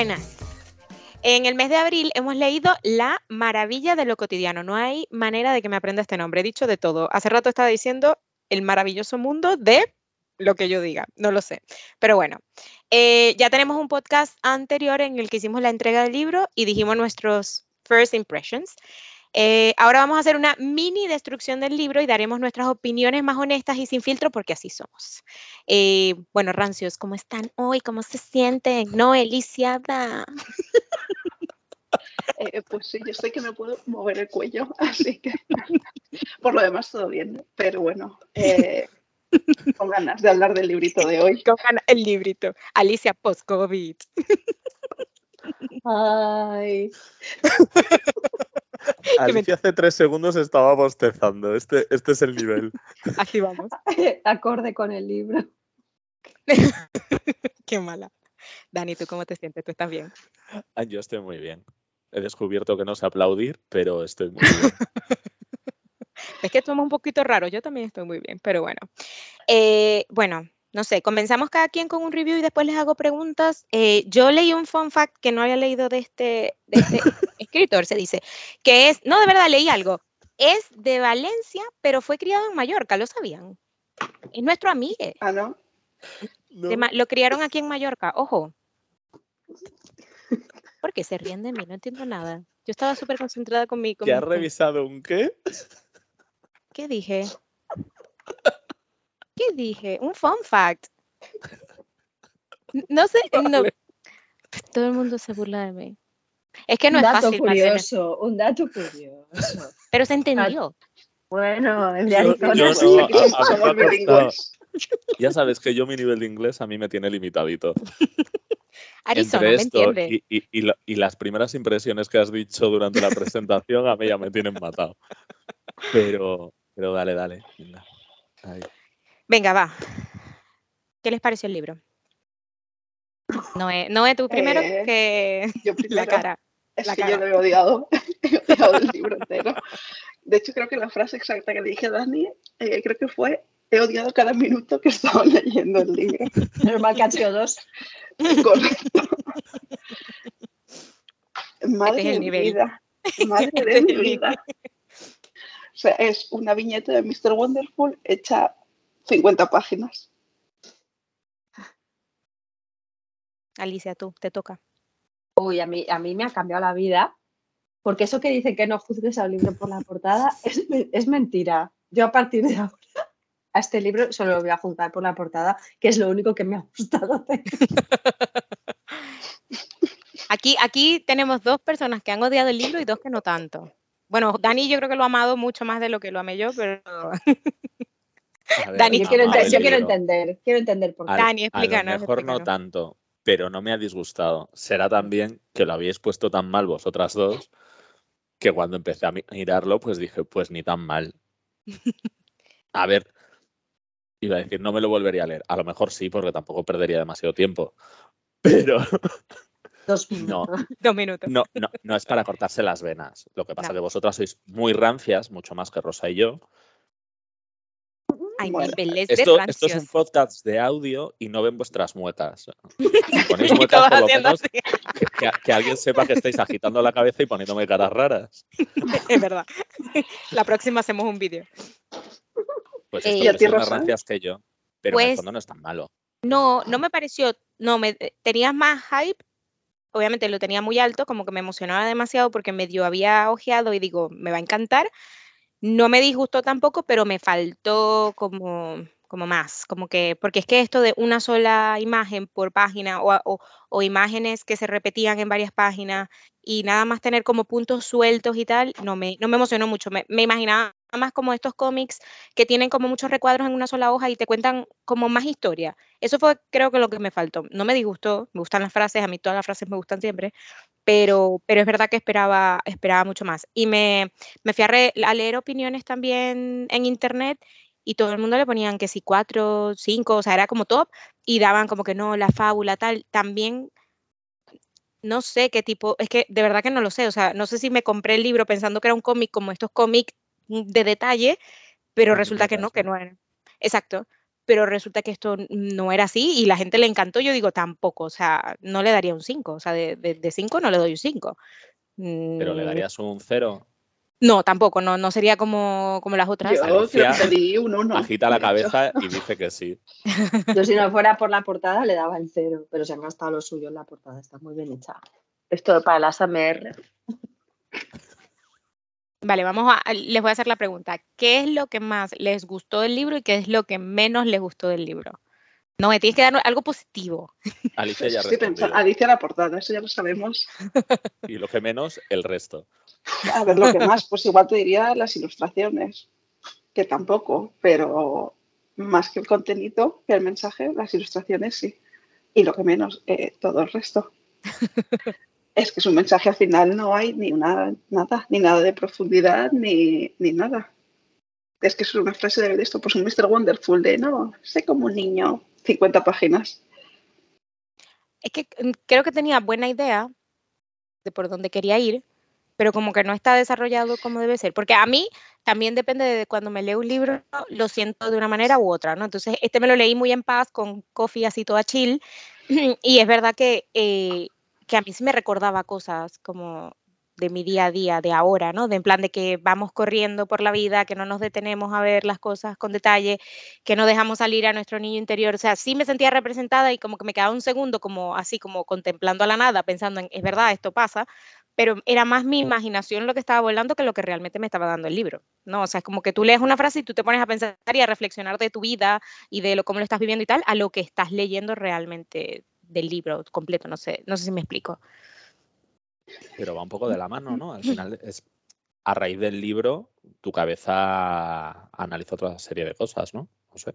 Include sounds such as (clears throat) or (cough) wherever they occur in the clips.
Buenas. En el mes de abril hemos leído La maravilla de lo cotidiano. No hay manera de que me aprenda este nombre. He dicho de todo. Hace rato estaba diciendo el maravilloso mundo de lo que yo diga. No lo sé. Pero bueno, eh, ya tenemos un podcast anterior en el que hicimos la entrega del libro y dijimos nuestros first impressions. Eh, ahora vamos a hacer una mini destrucción del libro y daremos nuestras opiniones más honestas y sin filtro porque así somos. Eh, bueno, rancios, ¿cómo están hoy? ¿Cómo se sienten? No, Elisiada. Eh, pues sí, yo sé que me puedo mover el cuello, (laughs) así que por lo demás todo bien, pero bueno, con ganas de hablar del librito de hoy. Con ganas, el librito. Alicia post-COVID. Ay. Alicia hace tres segundos estaba bostezando. Este, este es el nivel. (laughs) Así vamos. (laughs) Acorde con el libro. (laughs) Qué mala. Dani, ¿tú cómo te sientes? ¿Tú estás bien? Ah, yo estoy muy bien. He descubierto que no sé aplaudir, pero estoy muy bien. es que somos un poquito raro. Yo también estoy muy bien, pero bueno. Eh, bueno, no sé, comenzamos cada quien con un review y después les hago preguntas. Eh, yo leí un fun fact que no había leído de este, de este (laughs) escritor, se dice, que es, no, de verdad, leí algo. Es de Valencia, pero fue criado en Mallorca, ¿lo sabían? Es nuestro amigo. Ah, ¿no? lo criaron aquí en Mallorca, ojo. (laughs) ¿Por qué se ríen de mí? No entiendo nada. Yo estaba súper concentrada con mi... Con ¿Qué has revisado un qué? ¿Qué dije? (laughs) ¿Qué dije? Un fun fact. No sé, (laughs) no. Todo el mundo se burla de mí. Es que no un es dato fácil. curioso, un dato curioso. Pero se entendió. Bueno, Yo- yo no, a- a costado. bilingües. Ya sabes que yo mi nivel de inglés a mí me tiene limitadito. (laughs) Arizona, Entre ¿me esto y, y- y lo- y las primeras impresiones que has dicho durante la presentación a mí ya me tienen matado. Pero, pero dale, dale. Ahí. Venga, va. ¿Qué les pareció el libro? Noé, Noé tú primero Eh, que Yo (laughs) la primero, cara. es la que cara. yo lo he odiado. (laughs) he odiado el libro entero. De hecho, creo que la frase exacta que le dije a Dani, eh, creo que fue, he odiado cada minuto que (laughs) estaba leyendo el libro. Normal que han sido dos. Correcto. Madre Este es el de mi nivel. vida. Madre Este de mi vida. O sea, es una viñeta de Mr. Wonderful hecha 50 páginas. Alicia, tú, te toca. Uy, a mí, a mí me ha cambiado la vida. Porque eso que dicen que no juzgues al libro por la portada (laughs) es, me- es mentira. Yo a partir de ahora a este libro solo lo voy a juzgar por la portada, que es lo único que me ha gustado hacer. (laughs) Aquí, aquí tenemos dos personas que han odiado el libro y dos que no tanto. Bueno, Dani yo creo que lo ha amado mucho más de lo que lo amé yo, pero A ver, Dani, Yo quiero, yo entender, quiero entender por qué. Dani, a explícanos, lo mejor no tanto, pero no me ha disgustado. Será también que lo habíais puesto tan mal vosotras dos que cuando empecé a mi- mirarlo, pues dije, pues ni tan mal. (laughs) A ver, iba a decir, no me lo volvería a leer. A lo mejor sí, porque tampoco perdería demasiado tiempo. (laughs) Pero (laughs) Dos no, dos minutos. no, no, no es para cortarse las venas. Lo que pasa No. que vosotras sois muy rancias, mucho más que Rosa y yo. Hay Bueno, niveles de Esto, esto es un podcast de audio y no ven vuestras muecas. Si (laughs) ponéis todos por lo menos que, que- alguien sepa que estáis agitando la cabeza y poniéndome caras raras. Es verdad. La próxima hacemos un vídeo. Pues Eh, esto ¿Y a que ti, sois más rancias que yo. Pero en el Pues- fondo no es tan malo. No, no me pareció, no, me eh, tenías más hype. Obviamente lo tenía muy alto, como que me emocionaba demasiado porque medio había ojeado y digo, me va a encantar. No me disgustó tampoco, pero me faltó como, como más, como que, porque es que esto de una sola imagen por página o, imágenes que se repetían en varias páginas y nada más tener como puntos sueltos y tal, no me, no me emocionó mucho. Me, me imaginaba más como estos cómics que tienen como muchos recuadros en una sola hoja y te cuentan como más historia. Eso fue creo que lo que me faltó. No me disgustó, me gustan las frases, a mí todas las frases me gustan siempre, pero, pero es verdad que esperaba, esperaba mucho más. Y me, me fui a, re- a leer opiniones también en internet y todo el mundo le ponían que si cuatro, cinco, o sea, era como top y daban como que no, la fábula, tal. También no sé qué tipo, es que de verdad que no lo sé, o sea, no sé si me compré el libro pensando que era un cómic como estos cómics mm, de detalle, pero resulta que no, que ¿no? era. Exacto. pero resulta que esto no era así y la gente le encantó. Yo digo, tampoco, o sea, no le daría un 5, o sea, de 5 no le doy un 5. ¿Pero le mm. darías un 0? No, tampoco, no, no sería como, como las otras. Yo pedí un 1. Agita la cabeza y dice que sí. (laughs) Yo si no fuera por la portada le daba el 0, pero se han gastado lo suyo en la portada, está muy bien hecha. Esto para las AMR. Vale, vamos a, les voy a hacer la pregunta. ¿Qué es lo que más les gustó del libro y qué es lo que menos les gustó del libro? No, me tienes que dar algo positivo. Alicia ya (laughs) Alicia la portada, eso ya lo sabemos. Y lo que menos, el resto. (laughs) A ver, lo que más, pues igual te diría las ilustraciones, que tampoco, pero más que el contenido, que el mensaje, las ilustraciones sí. Y lo que menos, eh, todo el resto. (laughs) es que es un mensaje al final, no hay ni una, nada, ni nada de profundidad, ni, ni nada. Es que es una frase de esto, pues un Mr. Wonderful de no, sé como un niño, 50 páginas. Es que mm, creo que tenía buena idea de por dónde quería ir, pero como que no está desarrollado como debe ser. Porque a mí también depende de cuando me leo un libro, lo siento de una manera u otra, ¿no? Entonces, este me lo leí muy en paz, con coffee así toda chill, (clears throat) y es verdad que, eh, que a mí sí me recordaba cosas como de mi día a día, de ahora, ¿no? De en plan de que vamos corriendo por la vida, que no nos detenemos a ver las cosas con detalle, que no dejamos salir a nuestro niño interior. O sea, sí me sentía representada y como que me quedaba un segundo como así, como contemplando a la nada, pensando en, es verdad, esto pasa, pero era más mi imaginación lo que estaba volando que lo que realmente me estaba dando el libro, ¿no? O sea, es como que tú lees una frase y tú te pones a pensar y a reflexionar de tu vida y de lo cómo lo estás viviendo y tal, a lo que estás leyendo realmente del libro completo, no sé, no sé si me explico. Pero va un poco de la mano, ¿no? Al (laughs) final es a raíz del libro tu cabeza analiza otra serie de cosas, ¿no? No sé.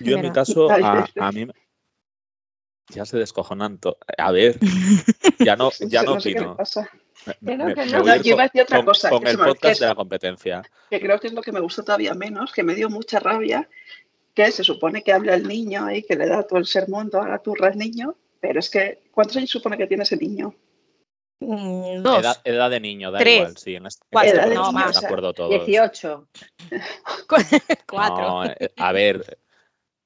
Yo en mi caso, a, a, mí ya se descojonan. A ver, (laughs) ya no, ya no opino. Me, no, que no. yo iba a decir otra cosa. Con el podcast de la competencia. Que creo que es lo que me gustó todavía menos, que me dio mucha rabia, que se supone que habla el niño y que le da todo el sermón, toda la turra al niño, pero es que, ¿cuántos años supone que tiene ese niño? Mm, dos. Edad, de niño, da Tres. igual, sí. En este, este no, más. De acuerdo todos. 18. (laughs) (laughs) Cuatro. Eh, a ver.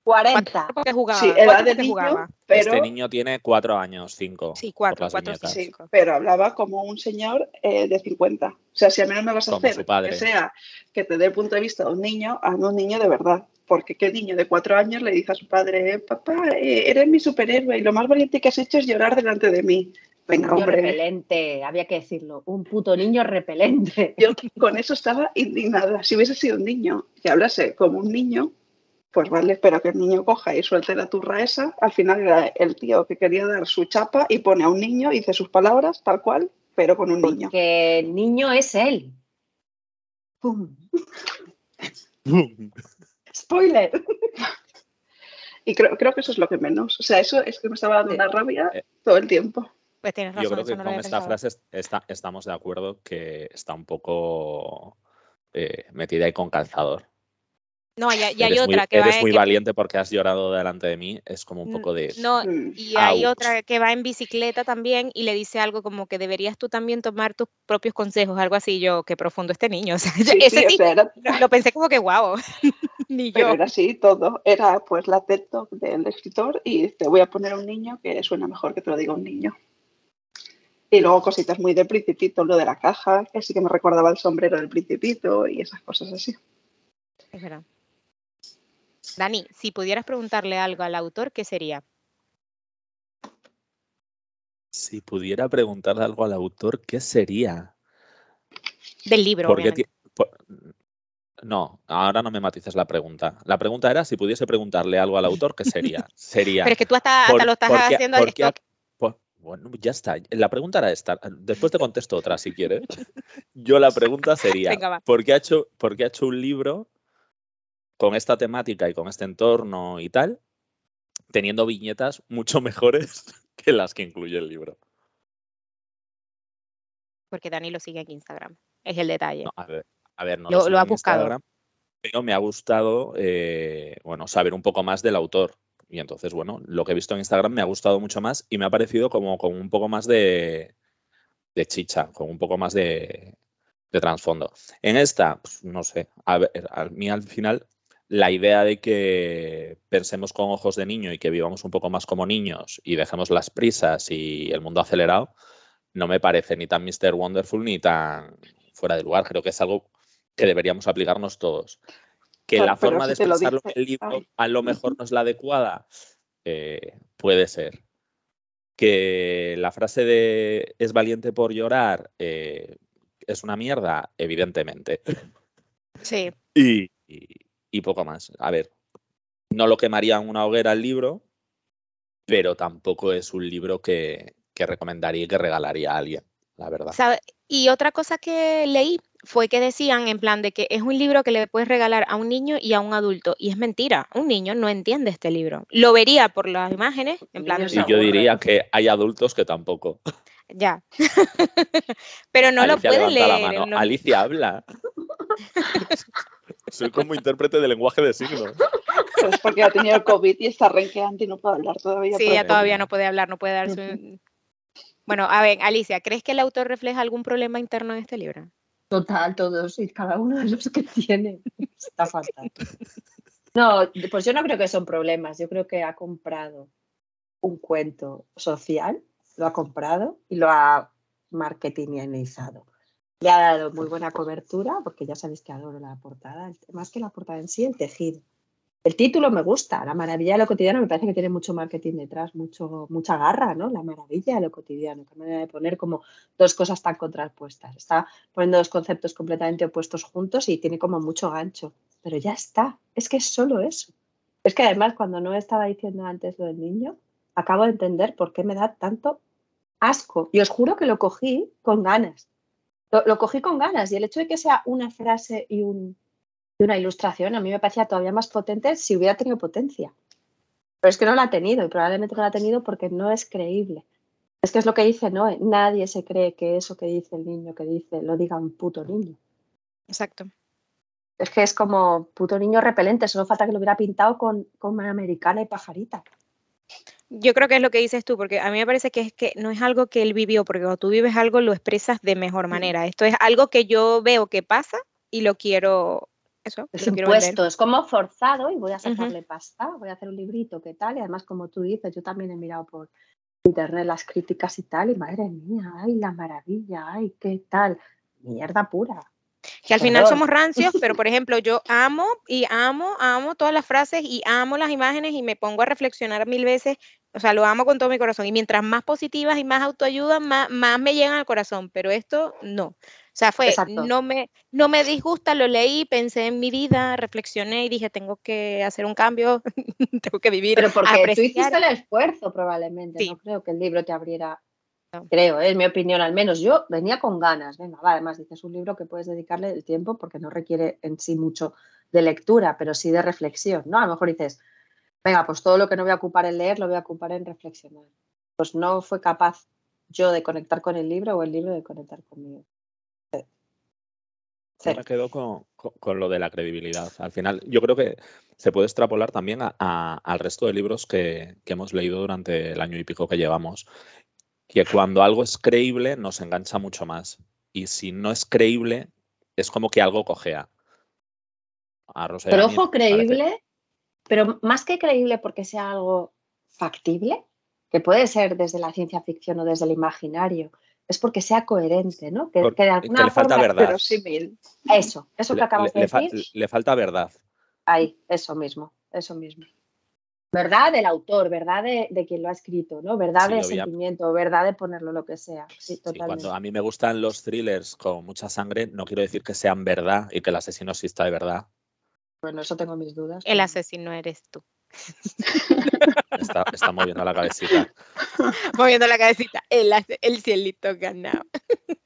40. Porque jugaba. Sí, edad de niño, pero... Este niño tiene cuatro años, cinco. Sí, cuatro, cuatro, sí, pero hablaba como un señor eh, de 50. O sea, si a mí no me vas a hacer que sea que te dé el punto de vista de un niño, a un niño de verdad porque qué niño de cuatro años le dice a su padre, papá, eh, eres mi superhéroe y lo más valiente que has hecho es llorar delante de mí. Venga, hombre. repelente, había que decirlo, un puto niño repelente. Yo con eso estaba indignada. Si hubiese sido un niño que hablase como un niño, pues vale, pero que el niño coja y suelte la turra esa. Al final era el tío que quería dar su chapa y pone a un niño y dice sus palabras tal cual, pero con un niño. Que el niño es él. ¡Pum! (laughs) Spoiler. y creo, creo que eso es lo que menos. O sea, eso es que me estaba dando una rabia eh, todo el tiempo. Pues tienes razón, Yo creo que con esta frase estamos de acuerdo que está un poco eh, metida ahí con calzador. No, y, hay otra que eres va. Eres muy valiente porque has llorado delante de mí. Es como un poco de. No, mm. y hay otra que va en bicicleta también y le dice algo como que deberías tú también tomar tus propios consejos, algo así. Yo, qué profundo este niño. (laughs) ese sí, (laughs) lo, pensé como que guau. (laughs) Ni Pero era así todo. Era pues la TED del escritor y te voy a poner un niño que suena mejor que te lo diga un niño. Y luego cositas muy de principito, lo de la caja, que sí que me recordaba el sombrero del principito y esas cosas así. Es verdad. Dani, si pudieras preguntarle algo al autor, ¿qué sería? Si pudiera preguntarle algo al autor, ¿qué sería? Del libro. no, ahora no me matices la pregunta. La pregunta era si pudiese preguntarle algo al autor, ¿qué sería? (laughs) Sería. Pero es que tú hasta, lo estás haciendo bueno, ya está. La pregunta era esta. Después te contesto otra si quieres. (laughs) Yo la pregunta sería: ¿por, qué ha hecho, ¿por qué ha hecho un libro con esta temática y con este entorno y tal, teniendo viñetas mucho (laughs) mejores que las que incluye el libro. Porque Dani lo sigue en Instagram. Es el detalle. a ver, no lo, ha buscado. pero me ha gustado, eh, bueno, saber un poco más del autor. Y entonces, bueno, lo que he visto en Instagram me ha gustado mucho más y me ha parecido como con un poco más de, de chicha, con un poco más de, de trasfondo. En esta, pues, no sé, a, ver, a mí al final la idea de que pensemos con ojos de niño y que vivamos un poco más como niños y dejemos las prisas y el mundo acelerado, no me parece ni tan Mr. Wonderful ni tan fuera de lugar. Creo que es algo que deberíamos aplicarnos todos. Que Claro, la forma si de expresarlo en el libro ay. a lo mejor no es la adecuada, eh, puede ser. Que la frase de es valiente por llorar eh, es una mierda, evidentemente. Sí, Y, y- y poco más. A ver, no lo quemaría en una hoguera el libro, pero tampoco es un libro que, que recomendaría y que regalaría a alguien, la verdad. ¿sabe? Y otra cosa que leí fue que decían en plan de que es un libro que le puedes regalar a un niño y a un adulto. Y es mentira, un niño no entiende este libro. Lo vería por las imágenes, en plan, Y yo aburre. diría que hay adultos que tampoco. ya. (laughs) Pero no Alicia lo puede levanta la leer. mano. no- Alicia habla. (laughs) Soy como intérprete de lenguaje de signos. Es porque ha tenido el COVID y está renqueante y no puede hablar todavía. Sí, ella todavía no puede hablar, no puede dar su... Bueno, a ver, Alicia, ¿crees que el autor refleja algún problema interno en este libro? Total, todos y cada uno de los que tiene. Está fatal. No, pues yo no creo que son problemas. Yo creo que ha comprado un cuento social, lo ha comprado y lo ha marketingizado. Le ha dado muy buena cobertura, porque ya sabéis que adoro la portada, más que la portada en sí, el tejido. El título me gusta, La maravilla de lo cotidiano me parece que tiene mucho marketing detrás, mucho, mucha garra, ¿no? La maravilla de lo cotidiano, qué manera de poner como dos cosas tan contrapuestas. Está poniendo dos conceptos completamente opuestos juntos y tiene como mucho gancho. Pero ya está, es que es solo eso. Es que además cuando no estaba diciendo antes lo del niño, acabo de entender por qué me da tanto asco. Y os juro que lo cogí con ganas. Lo, lo cogí con ganas y el hecho de que sea una frase y, un- y una ilustración a mí me parecía todavía más potente si hubiera tenido potencia. Pero es que no la ha tenido y probablemente no la ha tenido porque no es creíble. Es que es lo que dice Noé. Nadie se cree que eso que dice el niño que dice lo diga un puto niño. Exacto. Es que es como puto niño repelente. Solo falta que lo hubiera pintado con, con americana y pajarita. Yo creo que es lo que dices tú, porque a mí me parece que es que no es algo que él vivió, porque cuando tú vives algo lo expresas de mejor manera. Esto es algo que yo veo que pasa y lo quiero, eso, Es impuesto, es como forzado y voy a sacarle pasta, voy a hacer un librito, ¿qué tal? Y además, como tú dices, yo también he mirado por internet las críticas y tal, y madre mía, ay, la maravilla, ay, qué tal. Mierda pura. Que al final somos rancios, pero (laughs) por ejemplo, yo amo y amo, amo todas las frases y amo las imágenes y me pongo a reflexionar mil veces. O sea, lo amo con todo mi corazón. Y mientras más positivas y más autoayuda, más, más me llegan al corazón. Pero esto no. O sea, fue, Exacto. no me, no me disgusta, lo leí, pensé en mi vida, reflexioné y dije, tengo que hacer un cambio, (laughs) tengo que vivir, Pero porque tú apreciar. hiciste el esfuerzo, probablemente. Sí. No creo que el libro te abriera. Creo, ¿eh? es mi opinión al menos. Yo venía con ganas. Venga, va, además dices un libro que puedes dedicarle el tiempo porque no requiere en sí mucho de lectura, pero sí de reflexión, ¿no? A lo mejor dices, venga, pues todo lo que no voy a ocupar en leer lo voy a ocupar en reflexionar. Pues no fue capaz yo de conectar con el libro o el libro de conectar conmigo. Sí. Yo Sí. me quedo con, con- con lo de la credibilidad. Al final, yo creo que se puede extrapolar también a- a- al resto de libros que, que hemos leído durante el año y pico que llevamos. Que cuando algo es creíble, nos engancha mucho más. Y si no es creíble, es como que algo cojea. A Rosa y a Pero mí ojo, parece- creíble, pero más que creíble porque sea algo factible, que puede ser desde la ciencia ficción o desde el imaginario, es porque sea coherente, ¿no? Que, Porque- que de que alguna le falta verdad. Eso, eso que le, acabas le- de le fa- decir, le falta verdad. ahí, eso mismo, eso mismo. Verdad del autor, verdad de, de quien lo ha escrito, ¿no? Verdad Sí, de sentimiento, verdad de ponerlo lo que sea. Sí, cuando a mí me gustan los thrillers con mucha sangre, no quiero decir que sean verdad y que el asesino exista de verdad. Bueno, eso tengo mis dudas. El asesino eres tú. (laughs) Está, está moviendo la cabecita. (laughs) moviendo la cabecita, el, el cielito ganado. (laughs)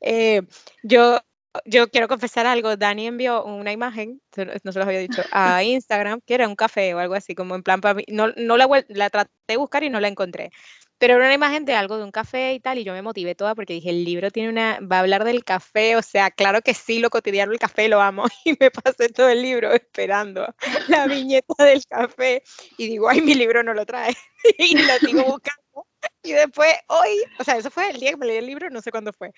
Eh, yo, yo quiero confesar algo, Dani envió una imagen, no se los había dicho, a (laughs) Instagram, que era un café o algo así, como en plan para mí, no, no la, la traté de buscar y no la encontré, pero era una imagen de algo de un café y tal, y yo me motivé toda porque dije, el libro tiene una, va a hablar del café, o sea, claro que sí, lo cotidiano, el café lo amo, (laughs) y me pasé todo el libro esperando la viñeta del café, y digo, ay, mi libro no lo trae, (laughs) y la sigo buscando Y después, hoy, o sea, eso fue el día que me leí el libro, no sé cuándo fue.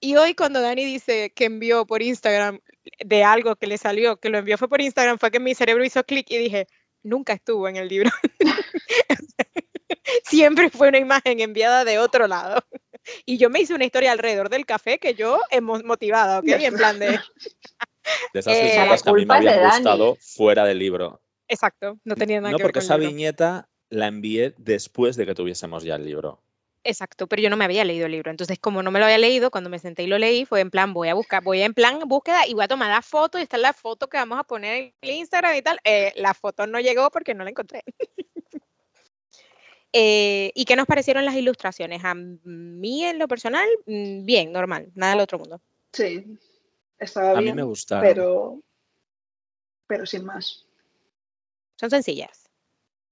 Y hoy cuando Dani dice que envió por Instagram de algo que le salió, que lo envió fue por Instagram, fue que mi cerebro hizo clic y dije, nunca estuvo en el libro. (laughs) Siempre fue una imagen enviada de otro lado. Y yo me hice una historia alrededor del café que yo hemos motivada, ¿ok? En plan de... De esas Eh, que a mí me habían Dani. gustado fuera del libro. Exacto, no tenía nada No, que ver porque con esa viñeta la envié después de que tuviésemos ya el libro. Exacto, pero yo no me había leído el libro. Entonces, como no me lo había leído, cuando me senté y lo leí, fue en plan, voy a buscar, voy en plan búsqueda y voy a tomar la foto y está la foto que vamos a poner en el Instagram y tal. Eh, la foto no llegó porque no la encontré. (laughs) Eh, ¿Y qué nos parecieron las ilustraciones? A mí, en lo personal, mm, bien, normal, nada del otro mundo. Sí, estaba A mí bien, me gustaron. pero, pero sin más. Son sencillas.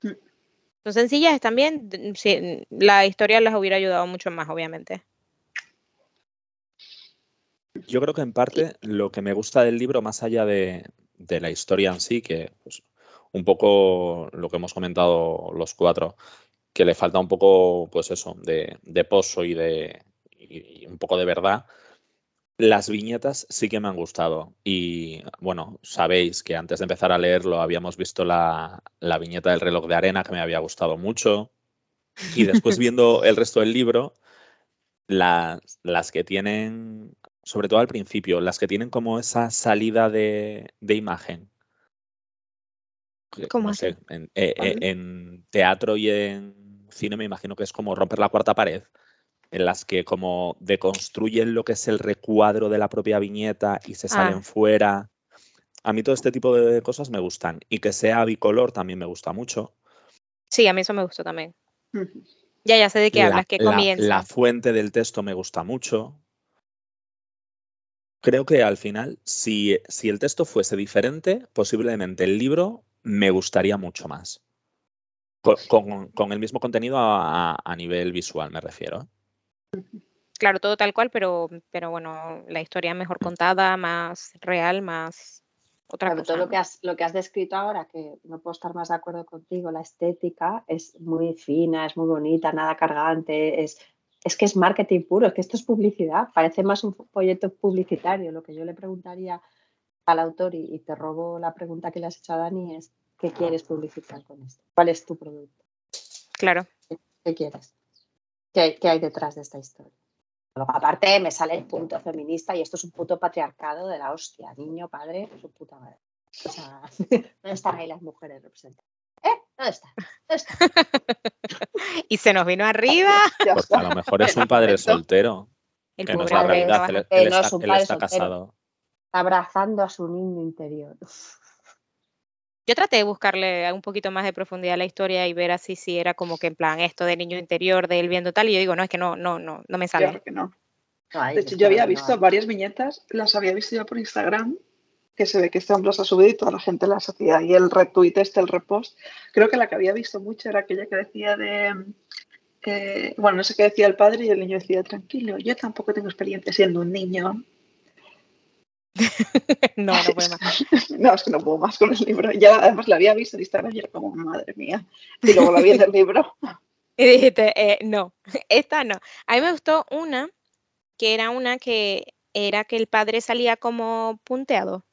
Mm. Son sencillas, d- sí, la historia las hubiera ayudado mucho más, obviamente. Yo creo que en parte lo que me gusta del libro, más allá de, de la historia en sí, que pues, un poco lo que hemos comentado los cuatro, que le falta un poco, pues eso, de, de pozo y de y un poco de verdad. Las viñetas sí que me han gustado. Y bueno, sabéis que antes de empezar a leerlo habíamos visto la, la viñeta del reloj de arena, que me había gustado mucho. Y después (laughs) viendo el resto del libro, las, las que tienen, sobre todo al principio, las que tienen como esa salida de, de imagen. ¿Cómo no así? sé, en, eh, eh, Vale. en teatro y en cine me imagino que es como romper la cuarta pared, en las que como deconstruyen lo que es el recuadro de la propia viñeta y se salen Ah. fuera. A mí todo este tipo de cosas me gustan. Y que sea bicolor también me gusta mucho. Sí, a mí eso me gustó también. Ya, ya sé de qué la, hablas, que la- comienza. la fuente del texto me gusta mucho. Creo que al final, si, si el texto fuese diferente, posiblemente el libro me gustaría mucho más. Con, con- con el mismo contenido a, a- a nivel visual, me refiero. Claro, todo tal cual, pero, pero bueno, la historia mejor contada, más real, más otra Claro, cosa. todo lo que, has, lo que has descrito ahora, que no puedo estar más de acuerdo contigo, la estética es muy fina, es muy bonita, nada cargante, es, es que es marketing puro, es que esto es publicidad, parece más un folleto publicitario. Lo que yo le preguntaría al autor, y, y te robo la pregunta que le has hecho a Dani, es ¿qué quieres publicitar con esto? ¿Cuál es tu producto? Claro. ¿Qué quieres? ¿Qué, hay- qué hay detrás de esta historia? Luego, aparte, me sale el punto feminista y esto es un puto patriarcado de la hostia. Niño, padre, su puta madre. O sea, (laughs) ¿dónde están ahí las mujeres representadas? ¿Eh? ¿Dónde están? ¿Dónde están? (laughs) Y se nos vino arriba (laughs) Porque a lo mejor es un padre soltero, el que no es la que realidad. Él. Eh, él no, está, es un él padre está soltero. casado. Abrazando a su niño interior. Yo traté de buscarle un poquito más de profundidad a la historia y ver así si era como que en plan esto de niño interior, de él viendo tal, y yo digo, no, es que no, no, no, no me Claro sale. que no. De hecho, yo había no visto varias viñetas, las había visto ya por Instagram, que se ve que este hombre las ha subido y toda la gente las hacía. Y el retweet este, el repost, creo que la que había visto mucho era aquella que decía de, eh, bueno, no sé qué decía el padre y el niño decía, tranquilo, yo tampoco tengo experiencia siendo un niño. (laughs) no, no puede más. (laughs) No, es que no puedo más con el libro. Ya además la había visto en Instagram y era como, madre mía. Y luego la vi en el libro. (laughs) Y dijiste, eh, no, esta no. A mí me gustó una, que era una que era que el padre salía como punteado,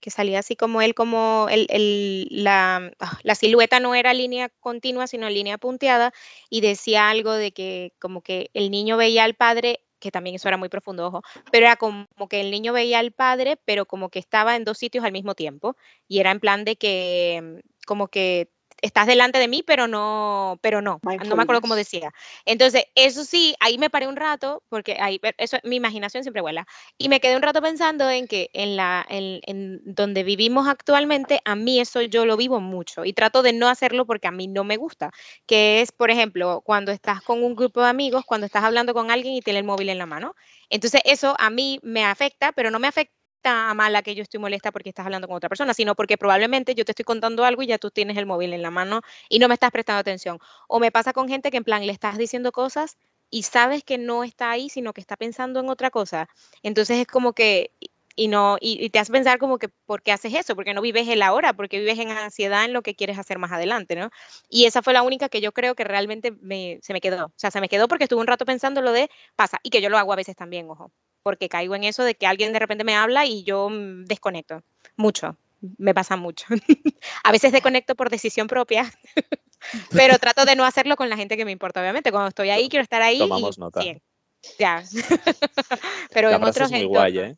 que salía así como él, como el, el- la, ah, la silueta no era línea continua, sino línea punteada, y decía algo de que como que el niño veía al padre, que también eso era muy profundo, ojo, pero era como que el niño veía al padre, pero como que estaba en dos sitios al mismo tiempo, y era en plan de que mm, como que estás delante de mí, pero no, pero no, no me acuerdo cómo decía. Entonces, eso sí, ahí me paré un rato, porque ahí, eso, mi imaginación siempre vuela, y me quedé un rato pensando en que en, la, en, en donde vivimos actualmente, a mí eso yo lo vivo mucho, y trato de no hacerlo porque a mí no me gusta, que es, por ejemplo, cuando estás con un grupo de amigos, cuando estás hablando con alguien y tiene el móvil en la mano. Entonces, eso a mí me afecta, pero no me afecta a mala que yo estoy molesta porque estás hablando con otra persona, sino porque probablemente yo te estoy contando algo y ya tú tienes el móvil en la mano y no me estás prestando atención. O me pasa con gente que en plan le estás diciendo cosas y sabes que no está ahí, sino que está pensando en otra cosa. Entonces es como que y no y, y te hace pensar como que por qué haces eso, porque no vives el ahora, porque vives en ansiedad en lo que quieres hacer más adelante, ¿no? Y esa fue la única que yo creo que realmente me, se me quedó. O sea, se me quedó porque estuve un rato pensando lo de pasa y que yo lo hago a veces también, ojo, porque caigo en eso de que alguien de repente me habla y yo mm, desconecto mucho. Me pasa mucho. (laughs) a veces desconecto por decisión propia, (laughs) pero trato de no hacerlo con la gente que me importa, obviamente. Cuando estoy ahí, quiero estar ahí. Tomamos y nota. bien. Ya. (laughs) pero La en otros es muy guay, ¿eh?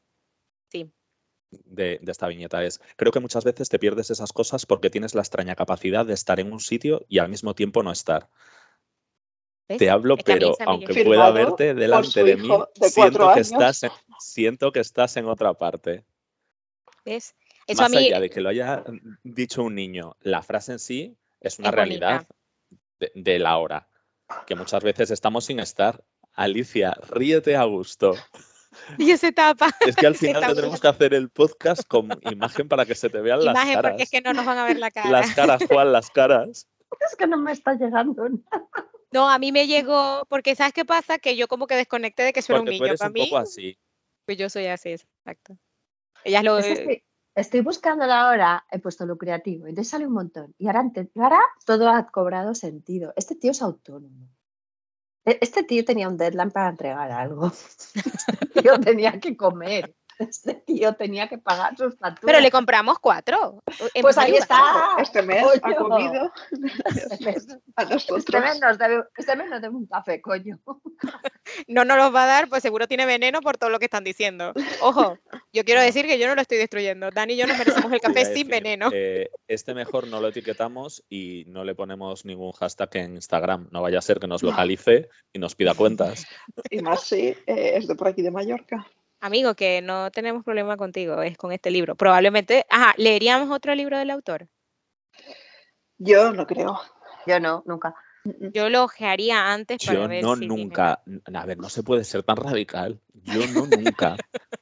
Sí. De, de esta viñeta es, creo que muchas veces te pierdes esas cosas porque tienes la extraña capacidad de estar en un sitio y al mismo tiempo no estar. ¿Ves? Te hablo, Es que pero aunque pueda verte delante de mí, de siento que, estás en, siento que estás en otra parte. ¿Ves? Eso Más a mí, allá de que lo haya dicho un niño, la frase en sí es una Es realidad de, de la hora, que muchas veces estamos sin estar. Alicia, ríete a gusto. (laughs) y esa etapa. (laughs) Es que al (laughs) final tendremos que hacer el podcast con imagen para que se te vean las Imagen, caras. porque es que no nos van a ver la cara. Las caras, Juan, las caras. Es que no me está llegando. nada. No, a mí me llegó, porque ¿sabes qué pasa? Que yo como que desconecté de que eso era un tú niño. eres Para un mí, poco así. pues yo soy así, exacto. Ellas lo... Es que estoy, estoy buscando la hora, he puesto lo creativo, entonces sale un montón. Y ahora, ahora todo ha cobrado sentido. Este tío es autónomo. E- Este tío tenía un deadline para entregar algo. (laughs) Este tío tenía que comer. Este (laughs) tío tenía que pagar sus facturas. Pero le compramos cuatro. en Pues ahí está. Este mes ha comido (laughs) Este mes, a este nosotros. mes nos debe, este mes nos debe un café, coño. No nos los va a dar, pues seguro tiene veneno por todo lo que están diciendo. Ojo, yo quiero decir que yo no lo estoy destruyendo. Dani y yo nos merecemos el (laughs) café sin veneno. eh, este mejor no lo etiquetamos y no le ponemos ningún hashtag en Instagram. No vaya a ser que nos localice y nos pida cuentas. Y más si eh, es de por aquí de Mallorca. Amigo, que no tenemos problema contigo, es con este libro. Probablemente, ajá, ¿leeríamos otro libro del autor? Yo no creo. Yo no, nunca. Yo lo ojearía antes para Yo ver no si... nunca. A ver, no se puede ser tan radical. Yo no nunca.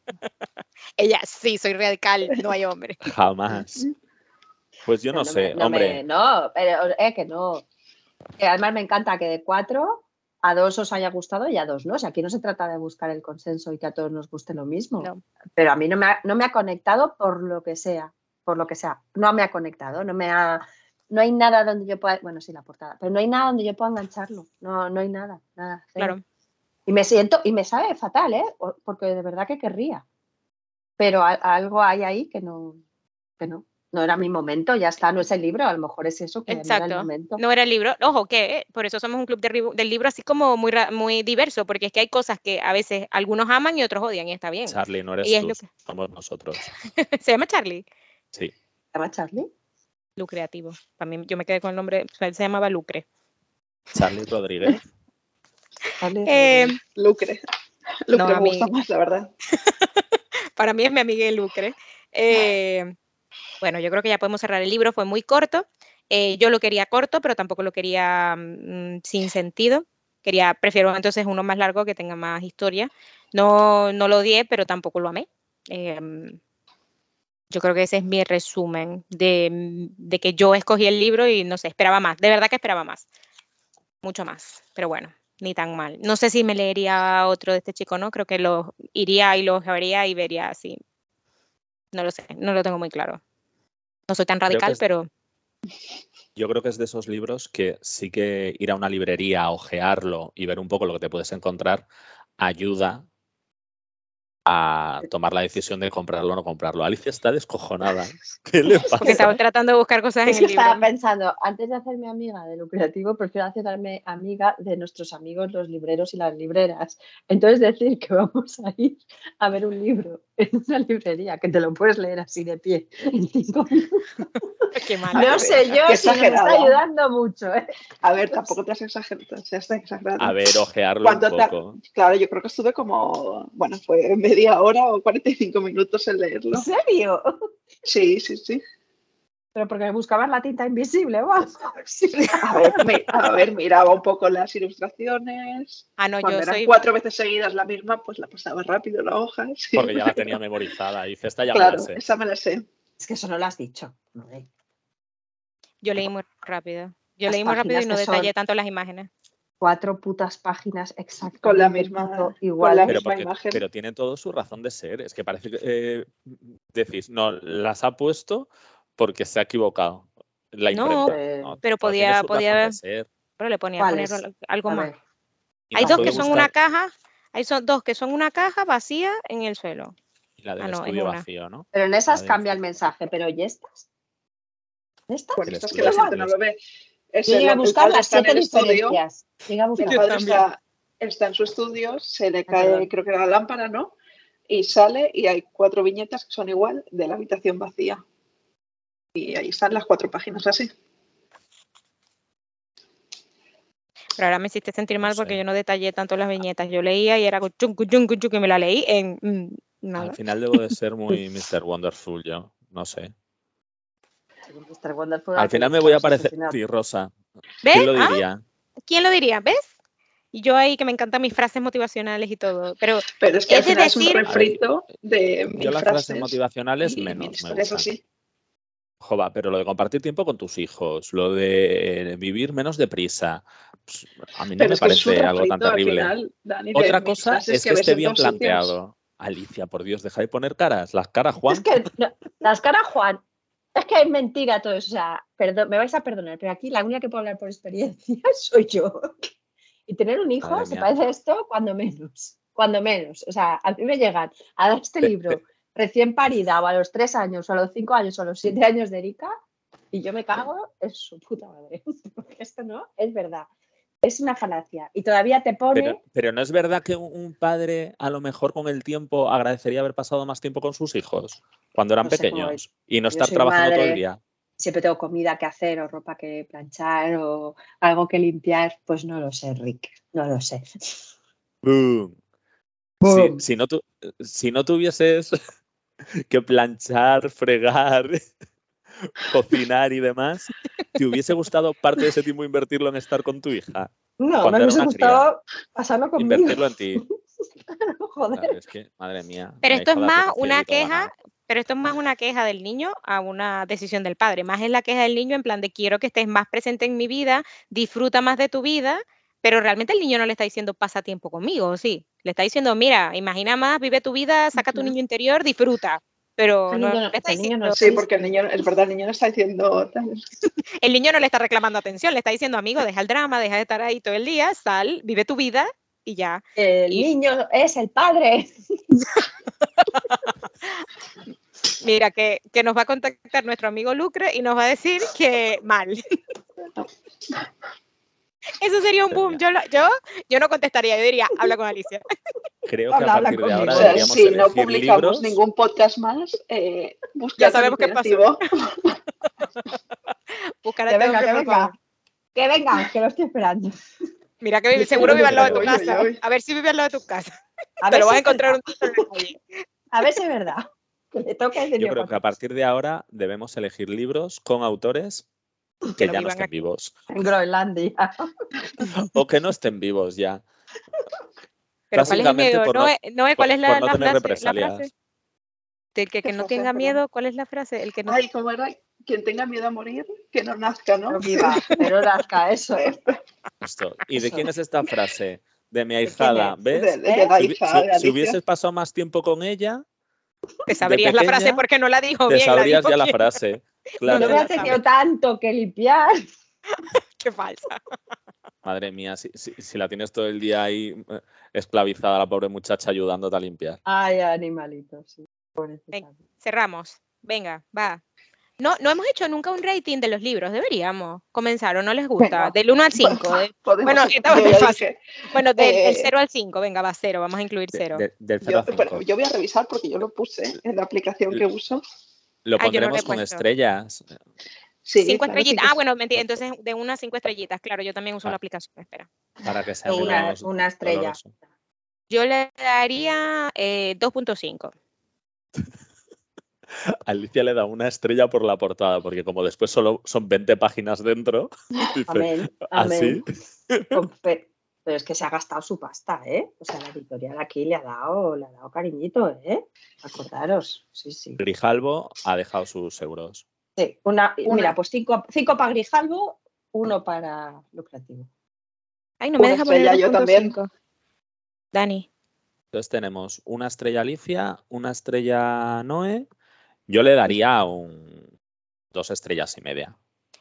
(laughs) Ella, sí, soy radical, no hay hombre. (laughs) Jamás. Pues yo no, sé, no hombre. me- no, pero es que no. Además me encanta que de cuatro a dos os haya gustado y a dos no. O sea, aquí no se trata de buscar el consenso y que a todos nos guste lo mismo. No. Pero a mí no me, ha, no me ha conectado por lo que sea. Por lo que sea. No me ha conectado. No me ha. No hay nada donde yo pueda. Bueno, sí, la portada. Pero no hay nada donde yo pueda engancharlo. No, no hay nada. nada. Claro. Y me siento, y me sabe fatal, ¿eh? Porque de verdad que querría. Pero a- algo hay ahí que no, que no. No era mi momento, ya está, no es el libro, a lo mejor es eso que no era el momento. No era el libro. Ojo, que por eso somos un club de del libro así como muy, muy diverso, porque es que hay cosas que a veces algunos aman y otros odian y está bien. Charlie, no eres Y tú, que- somos nosotros. (laughs) Se llama Charlie. Sí. ¿Se llama Charlie? Lucreativo. También yo me quedé con el nombre, se llamaba Lucre. Charlie Rodríguez. Charlie Eh, Rodríguez. Lucre. Lucre No, me a mí- gusta más, la verdad. (laughs) para mí es mi amiga Lucre. Eh, bueno, yo creo que ya podemos cerrar el libro, fue muy corto. Eh, yo lo quería corto, pero tampoco lo quería mm, sin sentido. Quería, prefiero entonces uno más largo que tenga más historia. No, no lo odié, pero tampoco lo amé. Em, yo creo que ese es mi resumen de, de que yo escogí el libro y no sé, esperaba más. De verdad que esperaba más. Mucho más. Pero bueno, ni tan mal. No sé si me leería otro de este chico, ¿no? Creo que lo iría y lo vería y vería así. No lo sé, no lo tengo muy claro. No soy tan radical, es- pero Yo creo que es de esos libros que sí que ir a una librería, a ojearlo y ver un poco lo que te puedes encontrar ayuda a tomar la decisión de comprarlo o no comprarlo. Alicia está descojonada. (laughs) ¿Qué le porque estaba tratando de buscar cosas Es en que el estaba libro. pensando, antes de hacerme amiga de Lucrativo, prefiero hacerme amiga de nuestros amigos los libreros y las libreras. Entonces decir que vamos a ir a ver un libro en una librería, que te lo puedes leer así de pie en cinco minutos. (laughs) (laughs) Qué mal. Ay, No sé yo qué si nos está exagerada. ayudando mucho. ¿eh? A ver, tampoco te has exagerado. Se está exagerando. A ver, ojearlo un ¿Cuánto tar- poco. Claro, yo creo que estuve como, bueno, fue media hora o 45 minutos en leerlo. ¿En serio? Sí, sí, sí. Pero porque buscabas la tinta invisible. Sí. A ver, mi- a ver, miraba un poco las ilustraciones. Ah, no, Cuando yo eran soy. cuatro veces seguidas la misma, pues la pasaba rápido la hoja. sí. Porque ya la tenía memorizada. Dice, esta ya me Claro, la sé. esa me la sé. Es que eso no lo has dicho. Yo leí muy rápido. Yo Las leí muy rápido y no detallé tanto las imágenes. cuatro putas páginas exactas. Con la misma- igual. la Pero, misma porque- imagen. pero tiene todo su razón de ser. Es que parece que eh, decís, no, las ha puesto porque se ha equivocado. La No, imprenta. eh, No, pero podía- podía-. Pero le ponía algo más. Hay dos que son una caja, hay son dos que son una caja vacía en el suelo. y la del Ah, no, estudio vacío, ¿no? pero en esas cambia el mensaje, pero ¿y estas? ¿Estas? Bueno, El esto es que la gente no lo ve. Es el, a buscar las siete el estudio, diferencias. Llegué a buscar. Está, está en su estudio, se le cae, perdón. creo que era la lámpara, ¿no? Y sale y hay cuatro viñetas que son igual de la habitación vacía. Y ahí están las cuatro páginas así. Pero ahora me hiciste sentir mal porque yo no detallé tanto las viñetas. Yo leía y era chuncu, y me la leí en mm, nada. Al final debo de ser muy (laughs) Mr. Wonderful yo. No sé. Mr. Wonderful, Al final me voy a parecer a ti, Rosa. ¿Ves? ¿Quién lo Ah, diría? ¿Quién lo diría? ¿Ves? Y yo ahí que me encantan mis frases motivacionales y todo. Pero Pero es que al Es de final es un decir- refrito de mil Yo las frases frases motivacionales y menos me gustan. así. Jova, pero lo de compartir tiempo con tus hijos, lo de vivir menos deprisa, pues, a mí no Pero me es es parece algo tan terrible. final, Dani, de Otra cosa es que esté en bien planteado. Alicia, por Dios, deja de poner caras. Las caras, Juan. Es que no, las caras, Juan, es que es mentira todo eso. O sea, perdón, me vais a perdonar, pero aquí la única que puedo hablar por experiencia (laughs) soy yo. Y tener un hijo Madre se mía. parece a esto cuando menos. Cuando menos. O sea, a mí me llegan a dar este libro recién parida o a los tres años o a los cinco años o a los siete años de Erika y yo me cago en su puta madre. (laughs) Porque esto no es verdad. Es una falacia. Y todavía te pone. Pero, pero no es verdad que un padre a lo mejor con el tiempo agradecería haber pasado más tiempo con sus hijos cuando eran No sé cómo pequeños y no estar trabajando todo el día. siempre tengo comida que hacer o ropa que planchar o algo que limpiar, pues no lo sé, Rick, no lo sé. Boom. Si, Boom. si no tu- si no tuvieses (laughs) que planchar, fregar, (laughs) cocinar y demás, ¿te hubiese gustado parte de ese tiempo invertirlo en estar con tu hija? No, cuando me hubiese gustado pasarlo conmigo. Invertirlo en ti. (laughs) Joder. Claro, es que, madre mía. Pero esto es más una queja, pero esto es más una queja del niño a una decisión del padre. Más es la queja del niño en plan de quiero que estés más presente en mi vida, disfruta más de tu vida, pero realmente el niño no le está diciendo pasa tiempo conmigo, ¿o sí? Le está diciendo, mira, imagina más, vive tu vida, saca tu niño interior, disfruta. Pero El no niño está el niño no Sí, porque el niño, es verdad, el niño no está diciendo tal. (laughs) el niño no le está reclamando atención, le está diciendo, amigo, deja el drama, deja de estar ahí todo el día, sal, vive tu vida y ya. El Y- niño es el padre. (laughs) Mira, que, que nos va a contactar nuestro amigo Lucre y nos va a decir que mal. Eso sería un boom. Yo, lo- yo, yo no contestaría, yo diría, habla con Alicia. Creo que Habla, a habla partir de ahora conmigo. O sea, deberíamos si no publicamos libros. ningún podcast más, eh, busca Ya sabemos qué pasó. imperativo. (laughs) Buscar a Que venga, que venga. Que venga, que lo estoy esperando. Mira que seguro vive al lado de tu casa. A ver si vive al lado de tu casa. A Te ver lo vas si a es encontrar verdad. un. A ver si es verdad. Yo creo que a partir de ahora debemos elegir libros con autores que ya no estén aquí. vivos En Groenlandia. (laughs) o que no estén vivos ya. Pero ¿cuál es el Básicamente miedo? por No, no- ¿cuál por- es la, por no la tener frase? La represalias. frase del que, que ¿Qué no tenga miedo. ¿Cuál es la frase? El que no. Ay, ¿cómo era? Quien tenga miedo a morir, que no nazca, ¿no? No viva, pero nazca, eso es. Justo. ¿Y de quién es esta frase? De mi ahijada, es? ¿ves? De, de ¿Eh? la Si, hija si- de hubieses pasado más tiempo con ella, Te sabrías la frase porque no la dijo te bien. la sabrías dijo ya la frase. (laughs) No Claro. me la ha sabe. tenido tanto que limpiar. (laughs) Qué falsa. Madre mía, si, si- si la tienes todo el día ahí eh, esclavizada, la pobre muchacha ayudándote a limpiar. Ay, animalito, sí. Pobrecita. Cerramos. Venga, va. No, no hemos hecho nunca un rating de los libros. Deberíamos comenzar o no les gusta. Venga. Del 1 al 5. (laughs) Podemos- Bueno, esta fácil. Bueno, del Eh, 0 al 5. Venga, va, 0. Vamos a incluir De- 0. de- del 0 yo, a 5. pero yo voy a revisar porque yo lo puse en la aplicación que uso. Lo Ah, yo no lo he pondremos con estrellas. Sí, cinco claro, estrellitas. cinco Ah, bueno, mentira. Entonces, de 1 a 5 estrellitas. Claro, yo también uso Ah. la aplicación. Espera. Para que sea Una- una estrella. doloroso. Yo le daría eh, 2.5. (laughs) Alicia le da una estrella por la portada, porque como después solo son 20 páginas dentro, (laughs) dice, Amén, ¿así? amén. Pero es que se ha gastado su pasta, ¿eh? O sea, la editorial aquí le ha dado, le ha dado cariñito, ¿eh? Acordaros. Sí, sí. Grijalvo ha dejado sus euros. Sí, una, Una. Mira, pues cinco, cinco para Grijalvo, uno para lucrativo. Ay, no me Una deja poner estrella, yo también. 2.5. Dani. Entonces tenemos una estrella Alicia, una estrella Noé. Yo le daría un dos estrellas y media.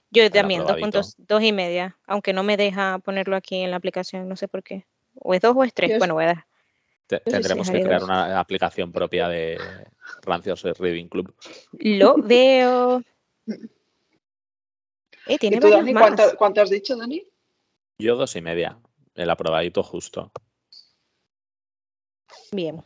Yo también, dos puntos, dos y media, aunque no me deja ponerlo aquí en la aplicación, no sé por qué. O es dos o es tres. Es- Bueno, voy a dar. Te- sí, tendremos que crear una aplicación propia de Rancios Reading Club. Lo veo. Eh, tiene ¿Y tú, Dani, más. cuánto, cuánto has dicho, Dani? Yo dos y media. El aprobadito justo. Bien.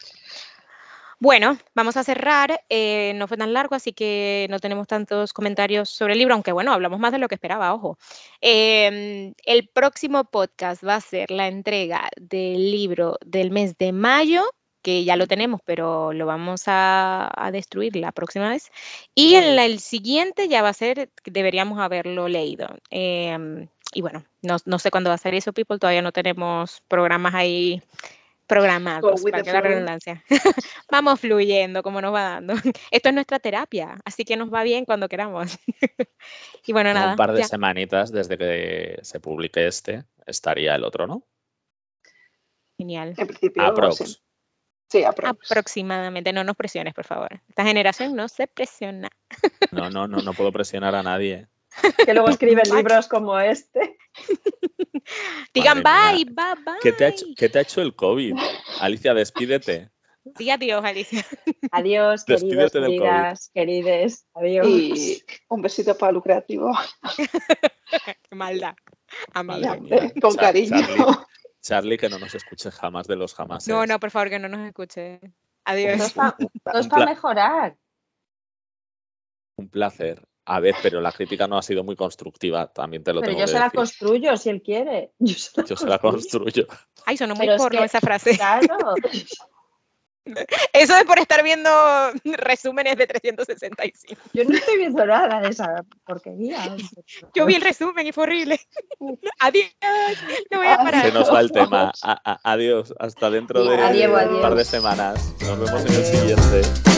Bueno, vamos a cerrar. eh, no fue tan largo, así que no tenemos tantos comentarios sobre el libro, aunque bueno, hablamos más de lo que esperaba, ojo. Em, el próximo podcast va a ser la entrega del libro del mes de mayo, que ya lo tenemos, pero lo vamos a, a destruir la próxima vez. Y en la- el siguiente ya va a ser, deberíamos haberlo leído. Em, y bueno, no, no sé cuándo va a ser eso, people. Todavía no tenemos programas ahí programados, para que la redundancia. (laughs) Vamos fluyendo como nos va dando. (laughs) Esto es nuestra terapia, así que nos va bien cuando queramos. (laughs) y bueno, En nada. un par de ya. semanitas desde que se publique este, estaría el otro, ¿no? Genial. En principio, Aprox. sí. Sí, aprox. Aproximadamente, no nos presiones, por favor. Esta generación no se presiona. No, no, no, no puedo presionar a nadie. Que luego escriben libros como este. Digan Madre bye, mía. bye, bye. ¿Qué te, ha hecho, qué te ha hecho el COVID? Alicia, despídete. Di adiós, Alicia. Adiós, queridos, Despídete del COVID. queridas, querides. Adiós. Y un besito para Lucrativo. (laughs) Qué maldad. Amiga. mía. (laughs) Con cariño. Charlie, Charlie, que no nos escuche jamás de los jamás. No, no, por favor, que no nos escuche. Adiós. No es para mejorar. Un placer. A ver, pero la crítica no ha sido muy constructiva, también te lo Pero tengo yo que se la construyo si él quiere. (laughs) Yo se la Yo se la construyo. Ay, sonó muy Pero es porno que- esa frase. Claro. (laughs) Eso es por estar viendo resúmenes de 365. Yo no estoy viendo nada de esa porquería. Yo vi el resumen y fue horrible. (laughs) Adiós. No voy a parar. Se nos va el tema. A- a- adiós. Hasta dentro de Adiós, un par de semanas. Nos vemos en el siguiente.